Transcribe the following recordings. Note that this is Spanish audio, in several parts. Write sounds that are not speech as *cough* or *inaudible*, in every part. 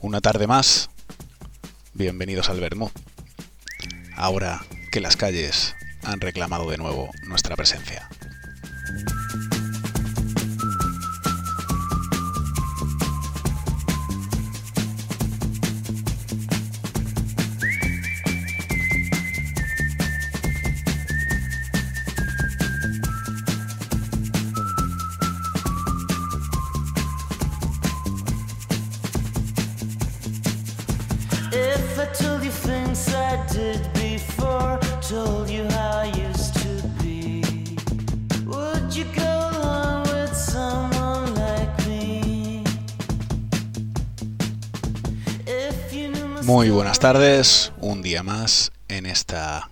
Una tarde más, bienvenidos al Bermú. Ahora que las calles han reclamado de nuevo nuestra presencia. Buenas tardes, un día más en esta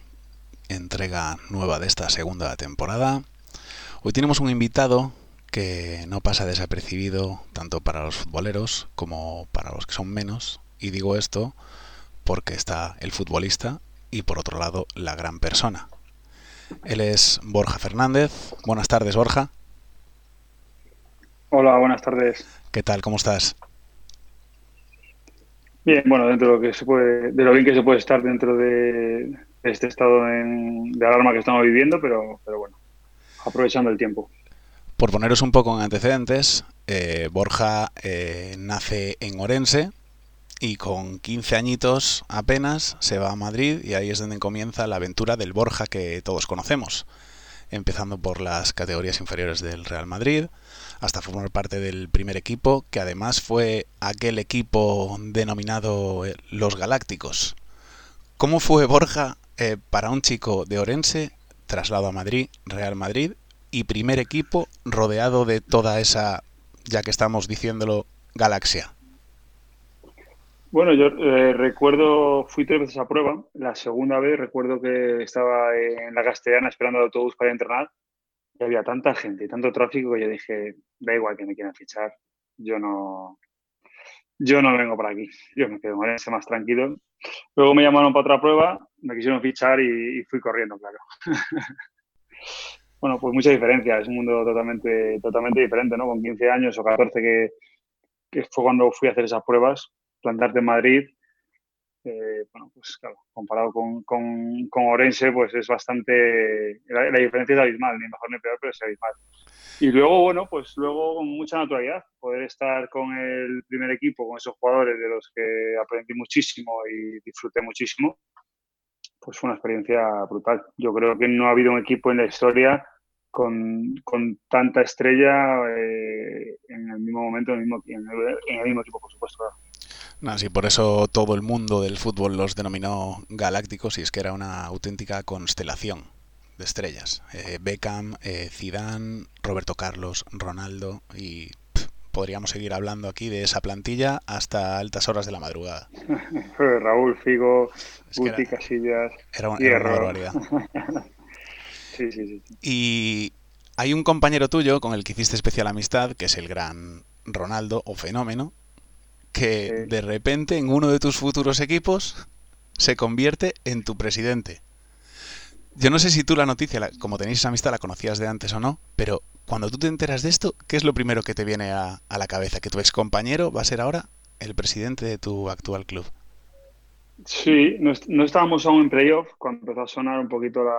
entrega nueva de esta segunda temporada. Hoy tenemos un invitado que no pasa desapercibido tanto para los futboleros como para los que son menos. Y digo esto porque está el futbolista y por otro lado la gran persona. Él es Borja Fernández. Buenas tardes, Borja. Hola, buenas tardes. ¿Qué tal? ¿Cómo estás? Bien, bueno, dentro de lo que se puede, de lo bien que se puede estar dentro de, este estado de alarma que estamos viviendo, pero, pero bueno, aprovechando el tiempo. Por poneros un poco en antecedentes, eh, Borja eh, nace en Orense y con 15 añitos apenas se va a Madrid y ahí es donde comienza la aventura del Borja que todos conocemos, empezando por las categorías inferiores del Real Madrid hasta formar parte del primer equipo, que además fue aquel equipo denominado eh, Los Galácticos. ¿Cómo fue Borja eh, para un chico de Orense, traslado a Madrid, Real Madrid y primer equipo rodeado de toda esa, ya que estamos diciéndolo, galaxia? Bueno, yo eh, recuerdo, fui tres veces a prueba. La segunda vez recuerdo que estaba en la Castellana esperando el autobús para entrenar y había tanta gente y tanto tráfico que yo dije, da igual que me quieran fichar, yo no, yo no vengo por aquí, yo me quedo en más tranquilo. Luego me llamaron para otra prueba, me quisieron fichar y, fui corriendo, claro. *laughs* Bueno, pues mucha diferencia, es un mundo totalmente, totalmente diferente, ¿no? Con 15 años o 14 que, que fue cuando fui a hacer esas pruebas, plantarte en Madrid, bueno, pues claro, comparado con, con, con Orense, pues es bastante, la, la diferencia es abismal, ni mejor ni peor, pero es abismal. Y luego, bueno, pues luego con mucha naturalidad, poder estar con el primer equipo, con esos jugadores de los que aprendí muchísimo y disfruté muchísimo, pues fue una experiencia brutal. Yo creo que no ha habido un equipo en la historia con, con tanta estrella eh, en el mismo momento, en el mismo, en el, en el mismo equipo, por supuesto. claro. Así por eso todo el mundo del fútbol los denominó galácticos y es que era una auténtica constelación de estrellas. Eh, Beckham, eh, Zidane, Roberto Carlos, Ronaldo y pff, podríamos seguir hablando aquí de esa plantilla hasta altas horas de la madrugada. *laughs* Raúl, Figo, Es Guti, era- Casillas, Era, un- era una barbaridad. *laughs* Sí, sí. sí. Y hay un compañero tuyo con el que hiciste especial amistad, que es el gran Ronaldo o fenómeno, que de repente en uno de tus futuros equipos se convierte en tu presidente. Yo no sé si tú la noticia, la- como tenéis esa amistad, la conocías de antes o no, pero cuando tú te enteras de esto, ¿qué es lo primero que te viene a, a la cabeza? ¿Que tu ex compañero va a ser ahora el presidente de tu actual club? Sí, no, est- no estábamos aún en playoff cuando empezó a sonar un poquito la,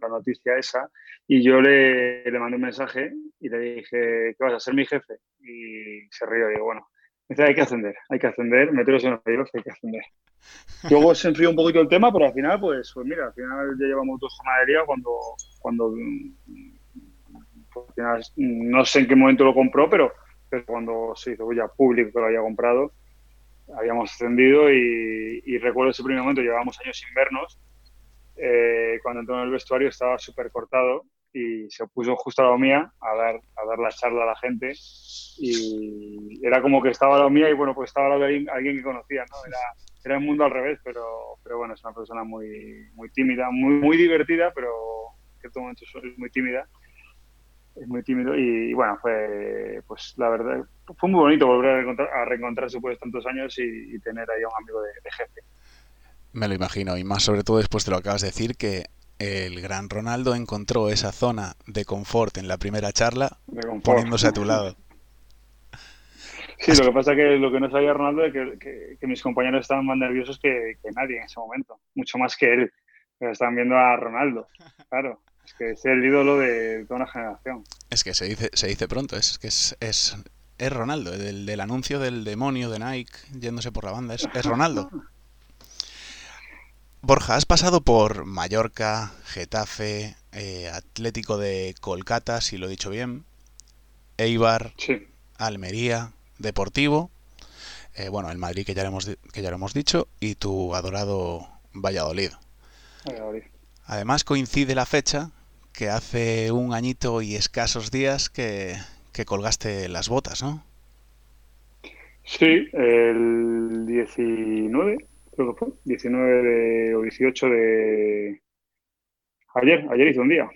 la noticia esa y yo le, le mandé un mensaje y le dije, ¿qué vas a ser mi jefe? Y se rió y digo, bueno, hay que ascender, hay que ascender, meteros en los playoffs, hay que ascender. *laughs* Luego se enfrió un poquito el tema, pero al final, pues, pues mira, al final ya llevamos dos jornadas de liga cuando, cuando pues, al final, no sé en qué momento lo compró, pero, pero cuando se hizo ya público que lo había comprado, habíamos ascendido y, y recuerdo ese primer momento, llevábamos años sin vernos, eh, cuando entró en el vestuario estaba súper cortado y se puso justo a la mía a dar, a dar la charla a la gente y era como que estaba a la mía y bueno, pues estaba al lado de alguien, que conocía, ¿no? Era, era el mundo al revés, pero, pero bueno, es una persona muy, muy tímida, muy, muy divertida, pero en cierto momento es muy tímida. Es muy tímido y, y bueno, fue, pues la verdad, fue muy bonito volver a, reencontrar, a reencontrarse después de tantos años y, y tener ahí a un amigo de, de jefe. Me lo imagino, y más sobre todo después de lo acabas de decir, que el gran Ronaldo encontró esa zona de confort en la primera charla poniéndose a tu lado. Sí, lo que pasa que lo que no sabía Ronaldo es que, que- que mis compañeros estaban más nerviosos que, que nadie en ese momento, mucho más que él. Pero estaban viendo a Ronaldo, claro. Es que es el ídolo de toda una generación. Es que se dice, se dice pronto, es que es, es, es Ronaldo, del, del anuncio del demonio de Nike yéndose por la banda, es, es Ronaldo. *laughs* Borja, has pasado por Mallorca, Getafe, eh, Atlético de Kolkata, si lo he dicho bien, Eibar, Sí, Almería, Deportivo, eh, bueno, el Madrid que ya, lo hemos, que ya lo hemos dicho, y tu adorado Valladolid. Valladolid. Además coincide la fecha que hace un añito y escasos días que, que colgaste las botas, ¿no? Sí, el 19, creo que fue, 19 de, o 18 de... Ayer, ayer hice un día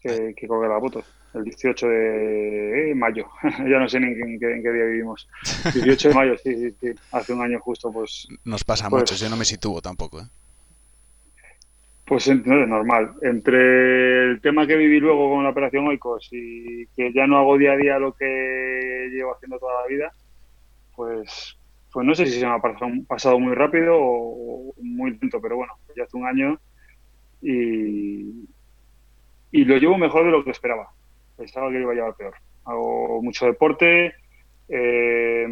que, que colgué las botas, el 18 de eh, mayo, *laughs* ya no sé ni en qué, en qué día vivimos. *laughs* 18 de mayo, sí, sí, sí, hace un año justo, pues Nos pasa Pues- mucho, yo no me sitúo tampoco, ¿eh? Pues no es normal. Entre el tema que viví luego con la operación Oikos y que ya no hago día a día lo que llevo haciendo toda la vida, pues, pues no sé si se me ha pasado, pasado muy rápido o, muy lento, pero bueno, ya hace un año y, y lo llevo mejor de lo que esperaba. Pensaba que iba a llevar peor. Hago mucho deporte. eh,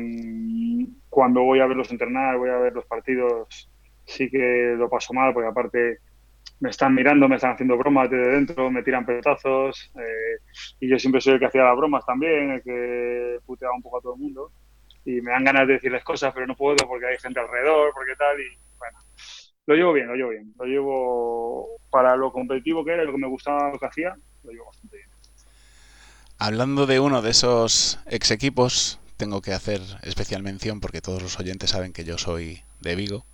cuando voy a verlos entrenar, voy a ver los partidos, sí que lo paso mal, porque aparte me están mirando, me están haciendo bromas desde dentro, me tiran pelotazos, eh, y yo siempre soy el que hacía las bromas también, el que puteaba un poco a todo el mundo, y me dan ganas de decirles cosas, pero no puedo porque hay gente alrededor, porque tal, y bueno, lo llevo bien, lo llevo bien, lo llevo para lo competitivo que era, lo que me gustaba, lo que hacía, lo llevo bastante bien. Hablando de uno de esos ex equipos, tengo que hacer especial mención porque todos los oyentes saben que yo soy de Vigo,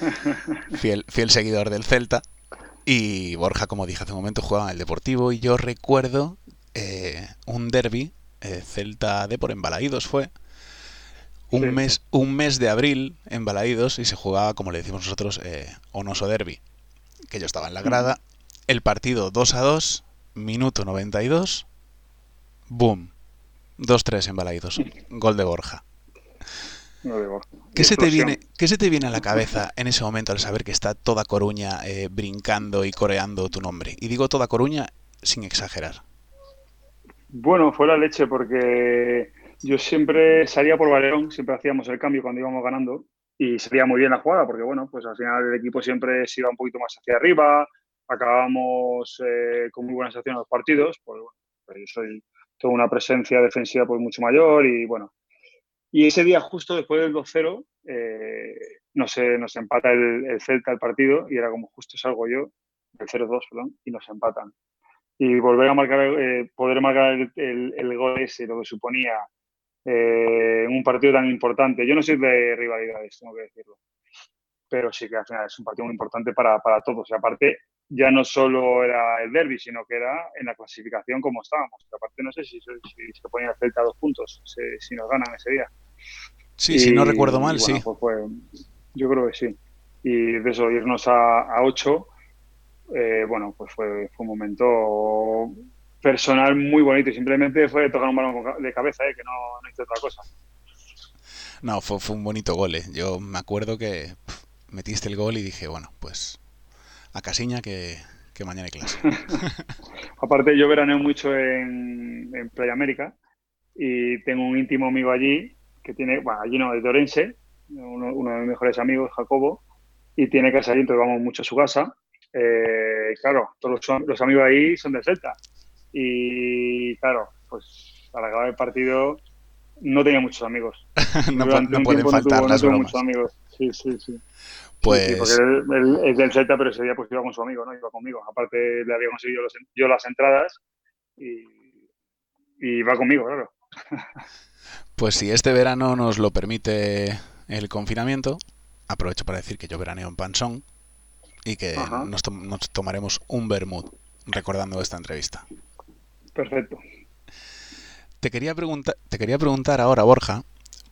*laughs* fiel, fiel seguidor del Celta, y Borja, como dije hace un momento, jugaba en el Deportivo, y yo recuerdo eh, un derby, eh, Celta de por Embalaídos fue, un, Sí. mes, un mes de abril en Balaídos y se jugaba, como le decimos nosotros, eh, Onoso Derby, que yo estaba en la grada, el partido 2 a 2, minuto 92, boom, 2-3 en Balaídos, gol de Borja. Digo. ¿Qué se, te viene, ¿Qué se te viene a la cabeza en ese momento al saber que está toda Coruña eh, brincando y coreando tu nombre? Y digo toda Coruña sin exagerar. Bueno, fue la leche porque yo siempre salía por Valerón, siempre hacíamos el cambio cuando íbamos ganando y salía muy bien la jugada porque, bueno, pues al final el equipo siempre se iba un poquito más hacia arriba, acabábamos eh, con muy buenas acciones los partidos, pues bueno, pues yo soy, tengo una presencia defensiva pues mucho mayor y bueno. Y ese día justo después del 2-0 eh, nos, eh, nos empata el, el Celta el partido y era como justo salgo yo, el 0-2, perdón, y nos empatan y volver a marcar, eh, poder marcar el, el- el gol ese, lo que suponía eh, en un partido tan importante. Yo no soy de rivalidades, tengo que decirlo, pero sí que al final es un partido muy importante para, para todos. Y aparte, ya no solo era el derby, sino que era en la clasificación como estábamos. Que aparte, no sé si, se- si se ponía el Celta a dos puntos, si, si nos ganan ese día. Sí, si no recuerdo mal, bueno, sí. pues fue- yo creo que sí. Y de eso, irnos a, a 8, eh, bueno, pues fue, fue un momento personal muy bonito. Y simplemente fue tocar un balón de cabeza, eh, que no, no hice otra cosa. No, fue, fue un bonito gol. eh. Yo me acuerdo que metiste el gol y dije, bueno, pues a Casiña que, que mañana hay clase. *laughs* *laughs* Aparte, yo veraneo mucho en, en Playa América y tengo un íntimo amigo allí que tiene, bueno, allí no, de Orense, uno, uno de mis mejores amigos, Jacobo, y tiene casa allí, entonces vamos mucho a su casa. Eh, claro, todos los, los amigos ahí son de Celta. Y claro, pues al acabar el partido no tenía muchos amigos. *laughs* no, no pueden faltar tuvo- las tuvo bromas. muchos amigos. Sí, sí, sí. Pues Sí, porque él, él es del Celta, pero ese día pues iba con su amigo, ¿no? Iba conmigo. Aparte le había conseguido los- yo las entradas y, y va conmigo, claro. *laughs* Pues si este verano nos lo permite el confinamiento, aprovecho para decir que yo veraneo en Pansón y que nos, tom- nos tomaremos un vermut recordando esta entrevista. Perfecto. Te quería, preguntar, te quería preguntar ahora, Borja,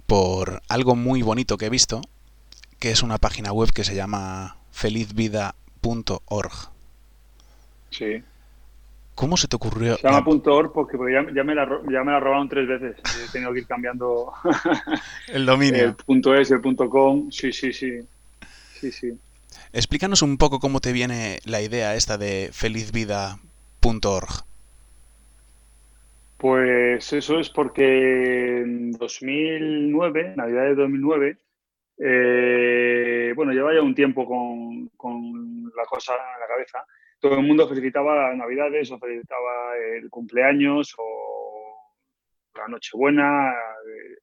por algo muy bonito que he visto, que es una página web que se llama felizvida.org. Sí. ¿Cómo se te ocurrió? Se llama la- punto .org porque porque ya, ya me la, ya me la robaron tres veces. He tenido que ir cambiando *laughs* el dominio? el punto .es, el punto .com. Sí, sí, sí. Sí, sí. Explícanos un poco cómo te viene la idea esta de felizvida.org. Pues eso es porque en 2009, Navidad de 2009, eh, bueno, lleva ya un tiempo con, con la cosa en la cabeza. Todo el mundo felicitaba Navidades o felicitaba el cumpleaños o la Nochebuena. eh,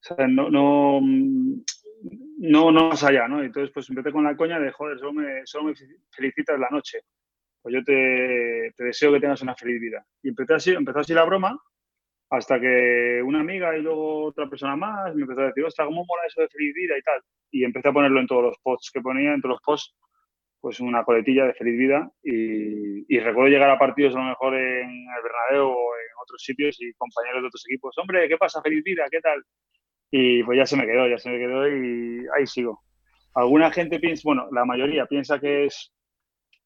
o sea, no, no, no, no más allá, ¿no? Entonces, pues empecé con la coña de, joder, solo me, solo me felicitas la noche. Pues yo te, deseo que tengas una feliz vida. Y empecé así, empezó así la broma hasta que una amiga y luego otra persona más me empezó a decir, ostras, ¿cómo mola eso de feliz vida y tal? Y empecé a ponerlo en todos los posts que ponía, en todos los posts, pues una coletilla de feliz vida. Y, y recuerdo llegar a partidos a lo mejor en el Bernabéu o en otros sitios y compañeros de otros equipos, hombre, ¿qué pasa? Feliz vida, ¿qué tal? Y pues ya se me quedó, ya se me quedó y ahí sigo. Alguna gente piensa, bueno, la mayoría piensa que es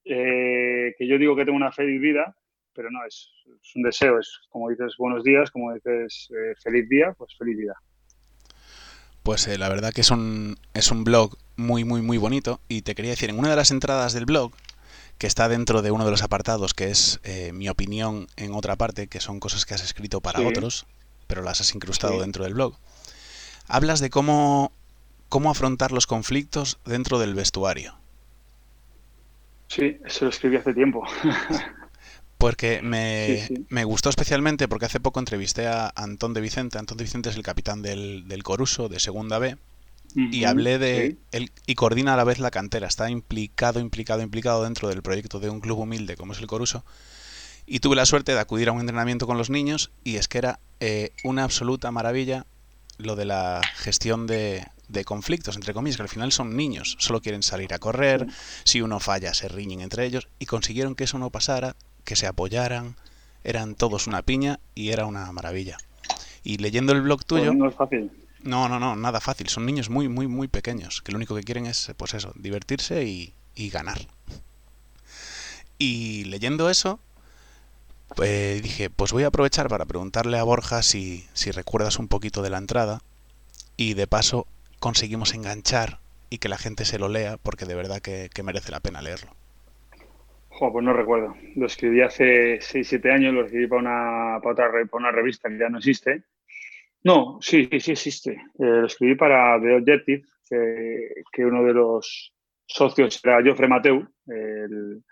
eh, que yo digo que tengo una feliz vida, pero no, es, es un deseo, es como dices buenos días, como dices eh, feliz día, pues feliz vida. Pues eh, la verdad que es un, es un blog muy, muy, muy bonito. Y te quería decir, en una de las entradas del blog, que está dentro de uno de los apartados, que es mi opinión en otra parte, que son cosas que has escrito para Sí. otros, pero las has incrustado Sí. dentro del blog, hablas de cómo, cómo afrontar los conflictos dentro del vestuario. Sí, eso lo escribí hace tiempo. *laughs* Porque me, Sí, sí. me gustó especialmente porque hace poco entrevisté a Antón de Vicente. Antón de Vicente es el capitán del, del Coruso de Segunda B. y hablé de sí. él y coordina a la vez la cantera, está implicado, implicado, implicado dentro del proyecto de un club humilde como es el Coruso. Y tuve la suerte de acudir a un entrenamiento con los niños y es que era eh, una absoluta maravilla lo de la gestión de, de conflictos, entre comillas, que al final son niños, solo quieren salir a correr, si uno falla se riñen entre ellos y consiguieron que eso no pasara, que se apoyaran, eran todos una piña y era una maravilla. Y leyendo el blog tuyo, Pues no es fácil. no, no, no, nada fácil. Son niños muy, muy, muy pequeños, que lo único que quieren es, pues eso, divertirse y, y ganar. Y leyendo eso, pues dije, pues voy a aprovechar para preguntarle a Borja si, si recuerdas un poquito de la entrada y de paso conseguimos enganchar y que la gente se lo lea porque de verdad que, merece la pena leerlo. Jo, pues no recuerdo. Lo escribí hace 6-7 años, lo escribí para una, para, otra, para una revista que ya no existe. No, sí, sí, sí existe. Eh, lo escribí para The Objective, que, uno de los socios era Joffre Mateu, el,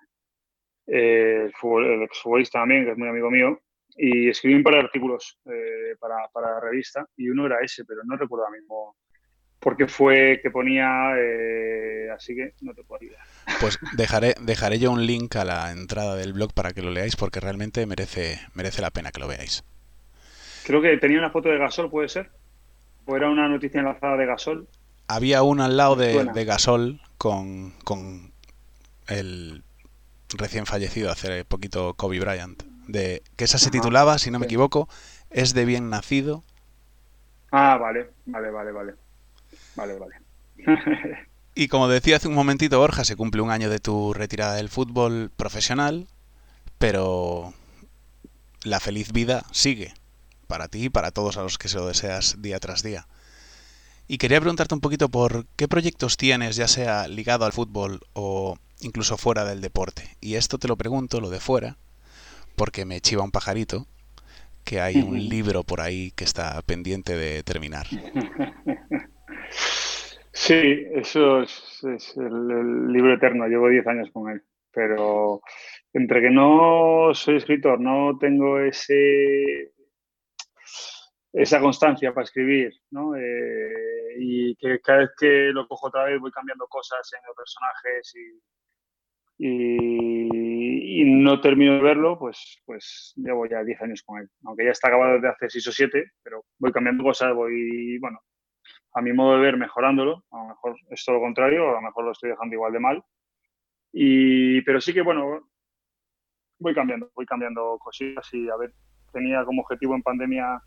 el, futbol- también, que es muy amigo mío, y escribí un par de artículos eh, para, para la revista, y uno era ese, pero no recuerdo ahora mismo por qué fue que ponía, eh, así que no te puedo ayudar. Pues dejaré, dejaré yo un link a la entrada del blog para que lo leáis porque realmente merece, merece la pena que lo veáis. Creo que tenía una foto de Gasol, ¿puede ser? ¿O era una noticia enlazada de Gasol? Había uno al lado de, Gasol con, con el recién fallecido hace poquito Kobe Bryant. De, que esa se Ajá, titulaba, si no me equivoco, Es de bien nacido. Ah, vale, vale, vale, vale. Vale, vale. Y como decía hace un momentito Borja, se cumple un año de tu retirada del fútbol profesional, pero la feliz vida sigue para ti y para todos a los que se lo deseas día tras día. Y quería preguntarte un poquito por qué proyectos tienes, ya sea ligado al fútbol o incluso fuera del deporte. Y esto te lo pregunto, lo de fuera, porque me chiva un pajarito que hay un *laughs* libro por ahí que está pendiente de terminar. *laughs* Sí, eso es, el, libro eterno. Llevo 10 años con él. Pero entre que no soy escritor, no tengo ese esa constancia para escribir, ¿no? Eh, y que cada vez que lo cojo otra vez voy cambiando cosas en los personajes y no termino de verlo, pues, pues llevo ya 10 años con él. Aunque ya está acabado desde hace 6 o 7, pero voy cambiando cosas, voy, bueno, a mi modo de ver, mejorándolo. A lo mejor es todo lo contrario, a lo mejor lo estoy dejando igual de mal. Y, pero sí que, bueno, voy cambiando, voy cambiando cosillas y a ver, tenía como objetivo en pandemia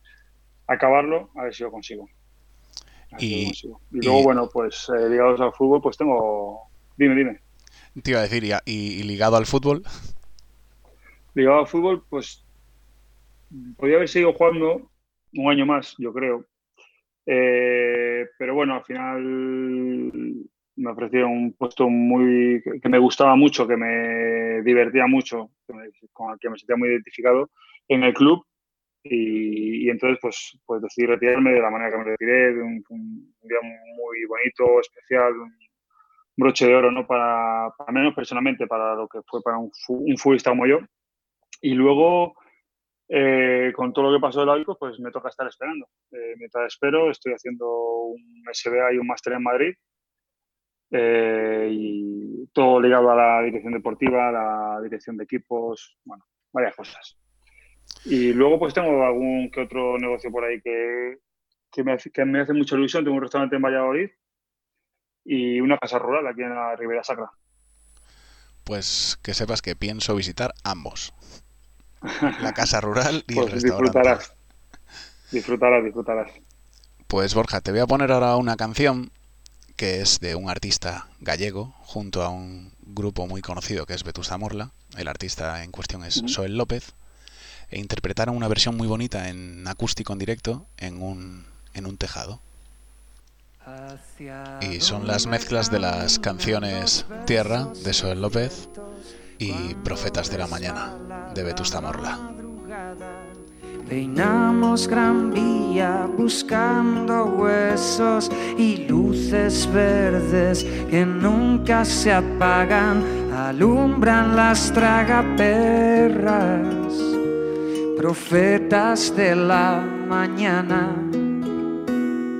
acabarlo, a ver si lo consigo. Y- lo consigo. Y, y- luego, bueno, pues eh, ligados al fútbol, pues tengo... Dime, dime. Te iba a decir, y, y ligado al fútbol, ligado a fútbol, pues podría haber seguido jugando un año más, yo creo. Eh, pero bueno, al final me ofrecieron un puesto muy que me gustaba mucho, que me divertía mucho, con el que me sentía muy identificado en el club. Y, y entonces, pues, pues decidí retirarme de la manera que me retiré, de un, un día muy bonito, especial, un broche de oro, ¿no? Para, para menos personalmente, para lo que fue para un, un futbolista como yo. Y luego, eh, con todo lo que pasó del Avico, pues me toca estar esperando. Eh, mientras espero, estoy haciendo un SBA y un máster en Madrid. Eh, y todo ligado a la dirección deportiva, la dirección de equipos, bueno, varias cosas. Y luego pues tengo algún que otro negocio por ahí que, me, que me hace mucha ilusión. Tengo un restaurante en Valladolid y una casa rural aquí en la Ribera Sacra. Pues que sepas que pienso visitar ambos. La casa rural y pues el restaurante. disfrutarás. Disfrutarás, disfrutarás. Pues Borja, te voy a poner ahora una canción que es de un artista gallego junto a un grupo muy conocido que es Vetusta Morla. El artista en cuestión es Ujú. Soel López. E interpretaron una versión muy bonita en acústico en directo en un, en un tejado. Y son las mezclas de las canciones Tierra de Soel López y Profetas de la Mañana de Vetusta Morla. Peinamos Gran Vía buscando huesos y luces verdes que nunca se apagan, alumbran las tragaperras, profetas de la mañana.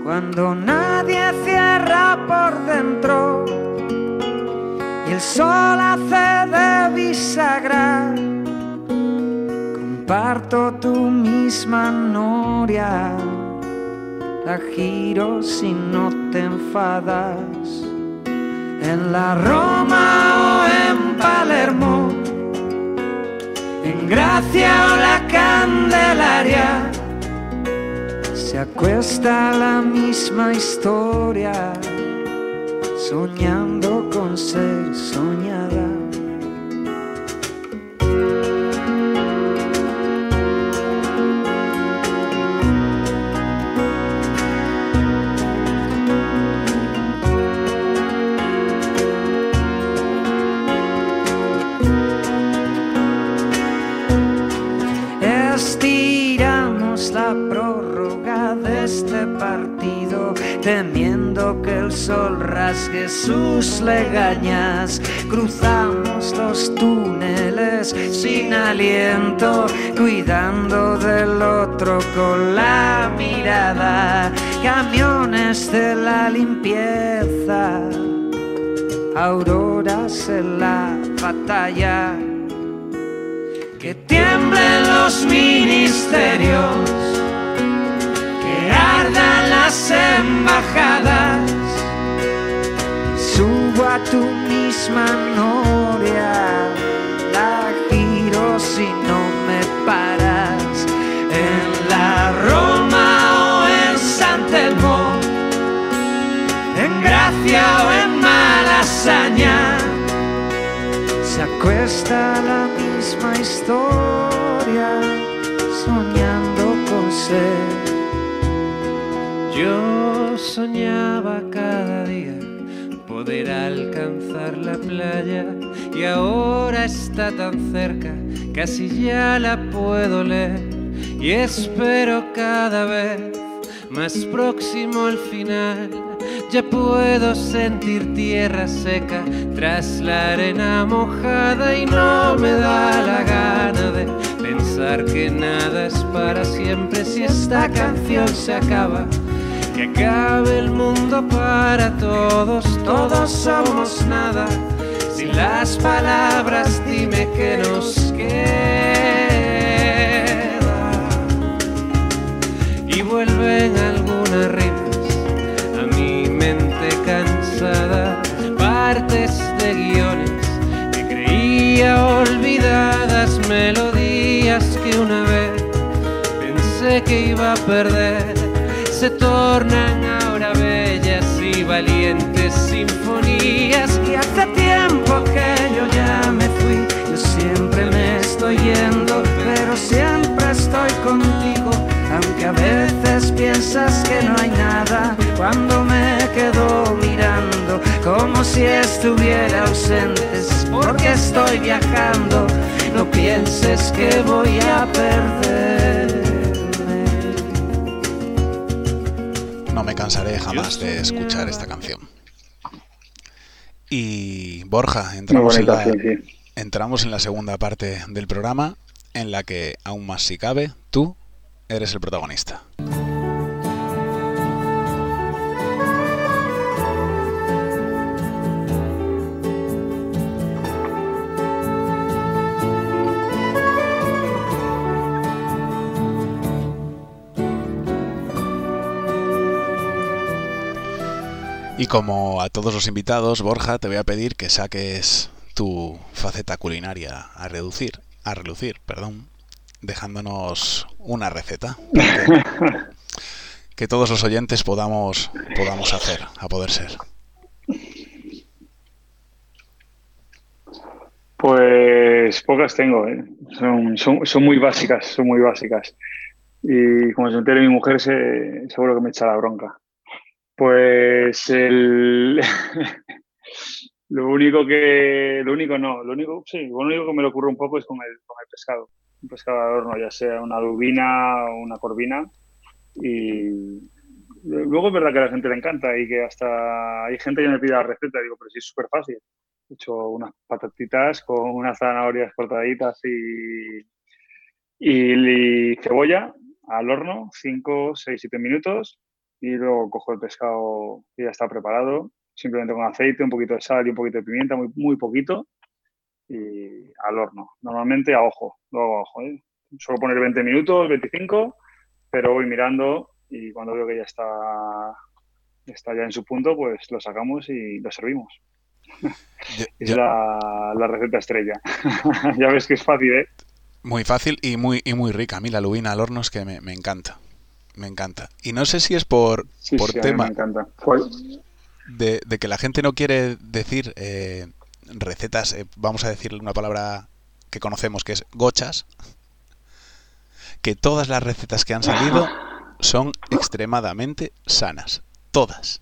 Cuando nadie cierra por dentro el sol hace de bisagra. Comparto tu misma noria, la giro si no te enfadas. En la Roma o en Palermo, en Gracia o la Candelaria, se acuesta la misma historia, soñando ser soñada. Estiramos la prórroga de este partido, el sol rasgue sus legañas. Cruzamos los túneles sin aliento, cuidando del otro con la mirada. Camiones de la limpieza, auroras en la batalla que tiemblen los ministerios, que ardan las embajadas, a tu misma noria, la giro si no me paras, en la Roma o en San Telmo, en Gracia o en Malasaña se acuesta la misma historia, soñando con ser. Yo soñaba poder alcanzar la playa y ahora está tan cerca, casi ya la puedo leer y espero cada vez más próximo al final. Ya puedo sentir tierra seca tras la arena mojada y no me da la gana de pensar que nada es para siempre si esta canción se acaba. Que acabe el mundo para todos, todos somos nada. Sin las palabras dime que nos queda. Y vuelven algunas rimas a mi mente cansada, partes de guiones que creía olvidadas, melodías que una vez pensé que iba a perder, se tornan ahora bellas y valientes sinfonías. Y hace tiempo que yo ya me fui, yo siempre me estoy huyendo, pero siempre estoy contigo. Aunque a veces piensas que no hay nada, cuando me quedo mirando, como si estuviera ausente, porque estoy viajando. No pienses que voy a perderme. No me cansaré jamás de escuchar esta canción. Y Borja, entramos en, la, sí, sí. entramos en la segunda parte del programa en la que, aún más si cabe, tú eres el protagonista. Como a todos los invitados, Borja, te voy a pedir que saques tu faceta culinaria a reducir, a relucir, perdón, dejándonos una receta que, todos los oyentes podamos podamos hacer, a poder ser. Pues pocas tengo, ¿eh? son, son, son muy básicas, son muy básicas. Y como se entere mi mujer, se, seguro que me echa la bronca. Pues el... *laughs* lo único que... Lo único no, lo único, sí, lo único que me le ocurre un poco es con el, con el pescado. Un pescado al horno, ya sea una lubina o una corvina. Y luego es verdad que a la gente le encanta y que hasta hay gente que me pide la receta. Digo, pero sí es súper fácil. He hecho unas patatitas con unas zanahorias cortaditas y, y, y cebolla al horno, 5, 6, 7 minutos y luego cojo el pescado que ya está preparado, simplemente con aceite, un poquito de sal y un poquito de pimienta, muy, muy poquito, y al horno. Normalmente a ojo, lo hago a ojo. ¿eh? Suelo poner 20 minutos, 25, pero voy mirando y cuando veo que ya está, está ya en su punto, pues lo sacamos y lo servimos. Yo- *laughs* Es yo- la, la receta estrella. *laughs* ya ves que es fácil, ¿eh? Muy fácil y muy, y muy rica. A mí la lubina al horno es que me, me encanta. Me encanta. Y no sé si es por, Sí, por sí, tema me encanta. Fue- de, de que la gente no quiere decir eh, recetas, eh, vamos a decir una palabra que conocemos que es gochas, que todas las recetas que han salido son extremadamente sanas. Todas.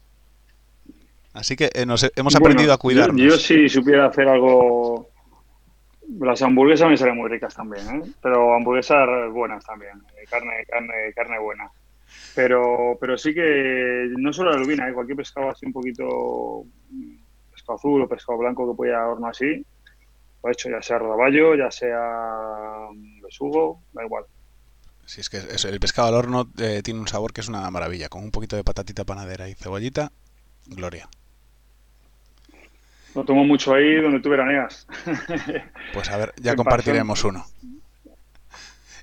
Así que eh, nos he- hemos Bueno, aprendido a yo- cuidarnos. Yo, si supiera hacer algo. Las hamburguesas me salen muy ricas también, ¿eh? Pero hamburguesas buenas también. eh, Carne, carne, carne buena. Pero, pero sí que no solo la lubina, ¿eh? cualquier pescado así un poquito mm, pescado azul o pescado blanco que pueda horno así, lo he hecho ya sea rodaballo, ya sea mm, besugo, da igual. Si es que el pescado al horno eh, tiene un sabor que es una maravilla, con un poquito de patatita panadera y cebollita, gloria. Lo tomo mucho ahí donde tú veraneas. *laughs* Pues a ver, ya compartiremos uno.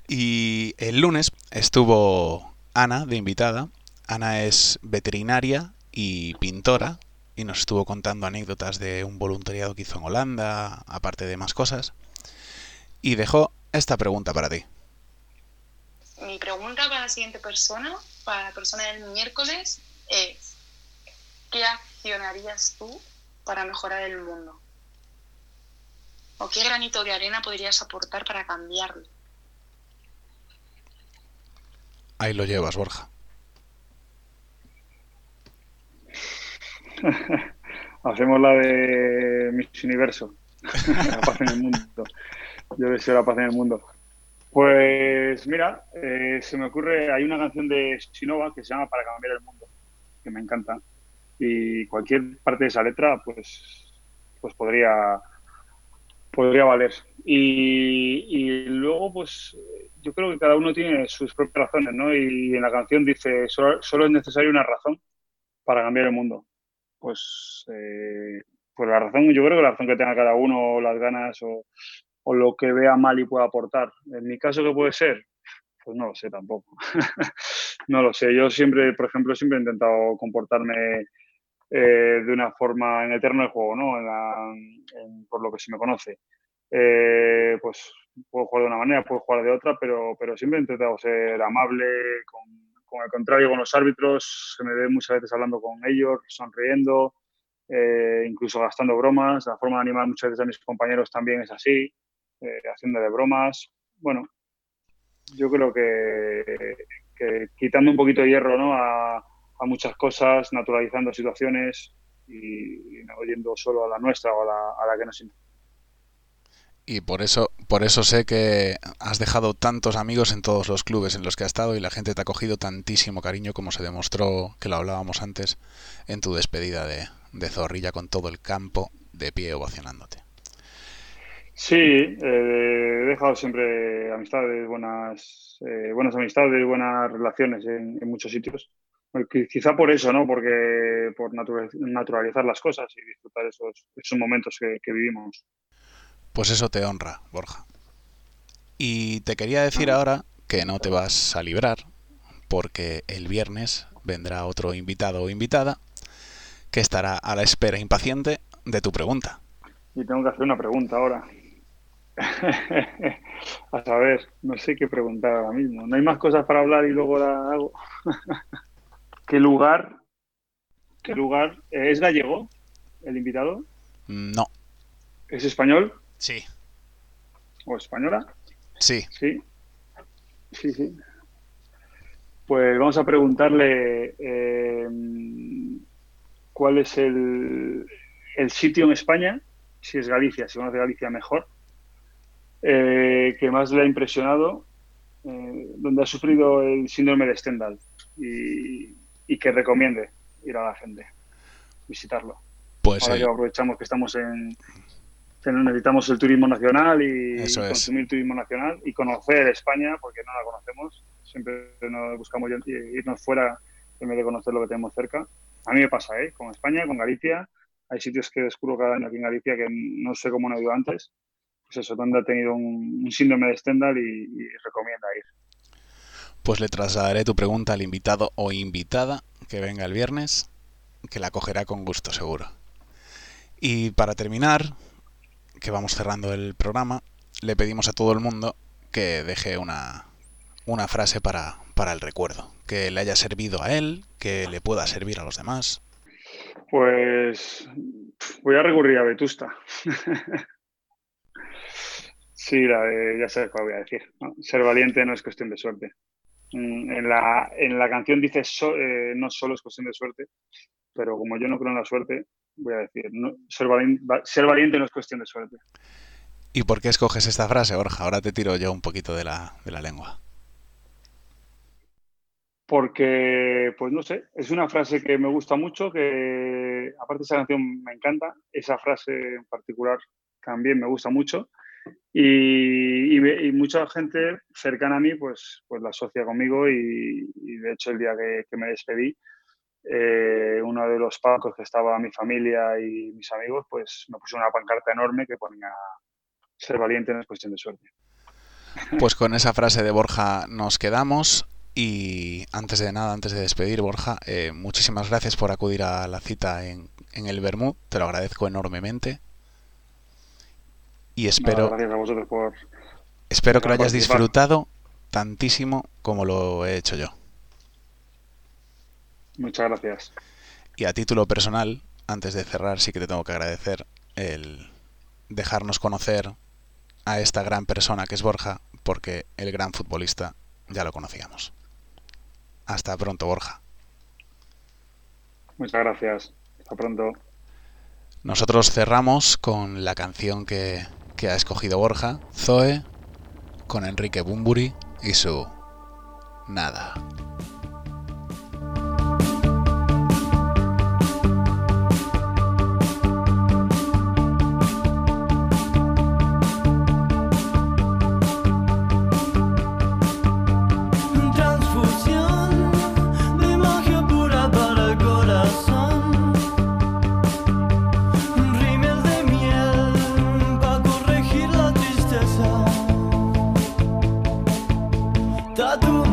Y el lunes estuvo Ana de invitada. Ana es veterinaria y pintora y nos estuvo contando anécdotas de un voluntariado que hizo en Holanda, aparte de más cosas. Y dejó esta pregunta para ti. Mi pregunta para la siguiente persona, para la persona del miércoles, es: ¿qué accionarías tú para mejorar el mundo? ¿O qué granito de arena podrías aportar para cambiarlo? Ahí lo llevas, Borja. *laughs* Hacemos la de Miss Universo. *laughs* la paz en el mundo. Yo deseo la paz en el mundo. Pues mira, eh, se me ocurre, hay una canción de Sinova que se llama Para cambiar el mundo, que me encanta. Y cualquier parte de esa letra, pues, pues podría, podría valer. Y, luego, pues yo creo que cada uno tiene sus propias razones, ¿no? Y en la canción dice, solo, solo es necesaria una razón para cambiar el mundo. Pues, eh, pues la razón, yo creo que la razón que tenga cada uno, las ganas o, o lo que vea mal y pueda aportar. En mi caso, ¿qué puede ser? Pues no lo sé tampoco. *laughs* no lo sé. Yo siempre, por ejemplo, siempre he intentado comportarme eh, de una forma en el terreno del juego, ¿no? En la- en- por lo que se me conoce. Eh, pues puedo jugar de una manera, puedo jugar de otra, pero, pero siempre he intentado ser amable, con, con el contrario, con los árbitros. Se me ve muchas veces hablando con ellos, sonriendo, eh, incluso gastando bromas. La forma de animar muchas veces a mis compañeros también es así, eh, haciendo de bromas. bueno, yo creo que, que quitando un poquito de hierro ¿no? a, a muchas cosas, naturalizando situaciones y, y no yendo solo a la nuestra o a la, a la que nos importa. Y por eso, por eso sé que has dejado tantos amigos en todos los clubes en los que has estado y la gente te ha cogido tantísimo cariño como se demostró, que lo hablábamos antes, en tu despedida de, de Zorrilla con todo el campo de pie ovacionándote. Sí, eh, he dejado siempre amistades, buenas, eh, buenas amistades, buenas relaciones en, en muchos sitios. Quizá por eso, ¿no? Porque por natura- naturalizar las cosas y disfrutar esos, esos momentos que, que vivimos. Pues eso te honra, Borja. Y te quería decir ahora que no te vas a librar, porque el viernes vendrá otro invitado o invitada que estará a la espera impaciente de tu pregunta. Y tengo que hacer una pregunta ahora. *laughs* A saber, no sé qué preguntar ahora mismo. No hay más cosas para hablar y luego la hago. *laughs* ¿Qué lugar? ¿Qué lugar? eh, ¿Es gallego el invitado? No. ¿Es español Sí. o española? Sí. Sí. Sí, sí. Pues vamos a preguntarle eh, cuál es el, el sitio en España, si es Galicia, si conoce Galicia mejor, eh, que más le ha impresionado, eh, donde ha sufrido el síndrome de Stendhal y, y que recomiende ir a la gente, visitarlo. Pues Ahora que aprovechamos que estamos en necesitamos el turismo nacional y Eso es. consumir turismo nacional y conocer España porque no la conocemos. Siempre nos buscamos ir- irnos fuera en vez de conocer lo que tenemos cerca. A mí me pasa, ¿eh? Con España, con Galicia. Hay sitios que descubro cada año aquí en Galicia que no sé cómo no he ido antes. Pues eso, donde ha tenido un, un síndrome de Stendhal y, y recomienda ir. Pues le trasladaré tu pregunta al invitado o invitada que venga el viernes, que la cogerá con gusto seguro. Y para terminar, que vamos cerrando el programa, le pedimos a todo el mundo que deje una, una frase para, para el recuerdo, que le haya servido a él, que le pueda servir a los demás. Pues voy a recurrir a Vetusta. *laughs* sí, ya sabes cuál voy a decir. Ser valiente no es cuestión de suerte. Mm, En la, en la canción dice so- eh, no solo es cuestión de suerte, pero como yo no creo en la suerte, voy a decir, no- ser, valiente, ser valiente no es cuestión de suerte. ¿Y por qué escoges esta frase, Borja? Ahora te tiro yo un poquito de la, de la lengua. Porque, pues no sé, es una frase que me gusta mucho, que aparte esa canción me encanta, esa frase en particular también me gusta mucho y, mucha gente cercana a mí pues, pues la asocia conmigo y, de hecho el día que, que me despedí, eh, uno de los palcos que estaba mi familia y mis amigos, pues me puso una pancarta enorme que ponía ser valiente no es cuestión de suerte. *laughs* Pues con esa frase de Borja nos quedamos y antes de nada, antes de despedir Borja, eh, muchísimas gracias por acudir a la cita en, en el Bermud, te lo agradezco enormemente y Nada, espero, gracias a vosotros por, espero que lo hayas participar. disfrutado tantísimo como lo he hecho yo. Muchas gracias. Y a título personal, antes de cerrar, sí que te tengo que agradecer el dejarnos conocer a esta gran persona que es Borja, porque el gran futbolista ya lo conocíamos. Hasta pronto, Borja. Muchas gracias. Hasta pronto. Nosotros cerramos con la canción que, que ha escogido Borja, Zoe, con Enrique Bumburi y su Nada. todo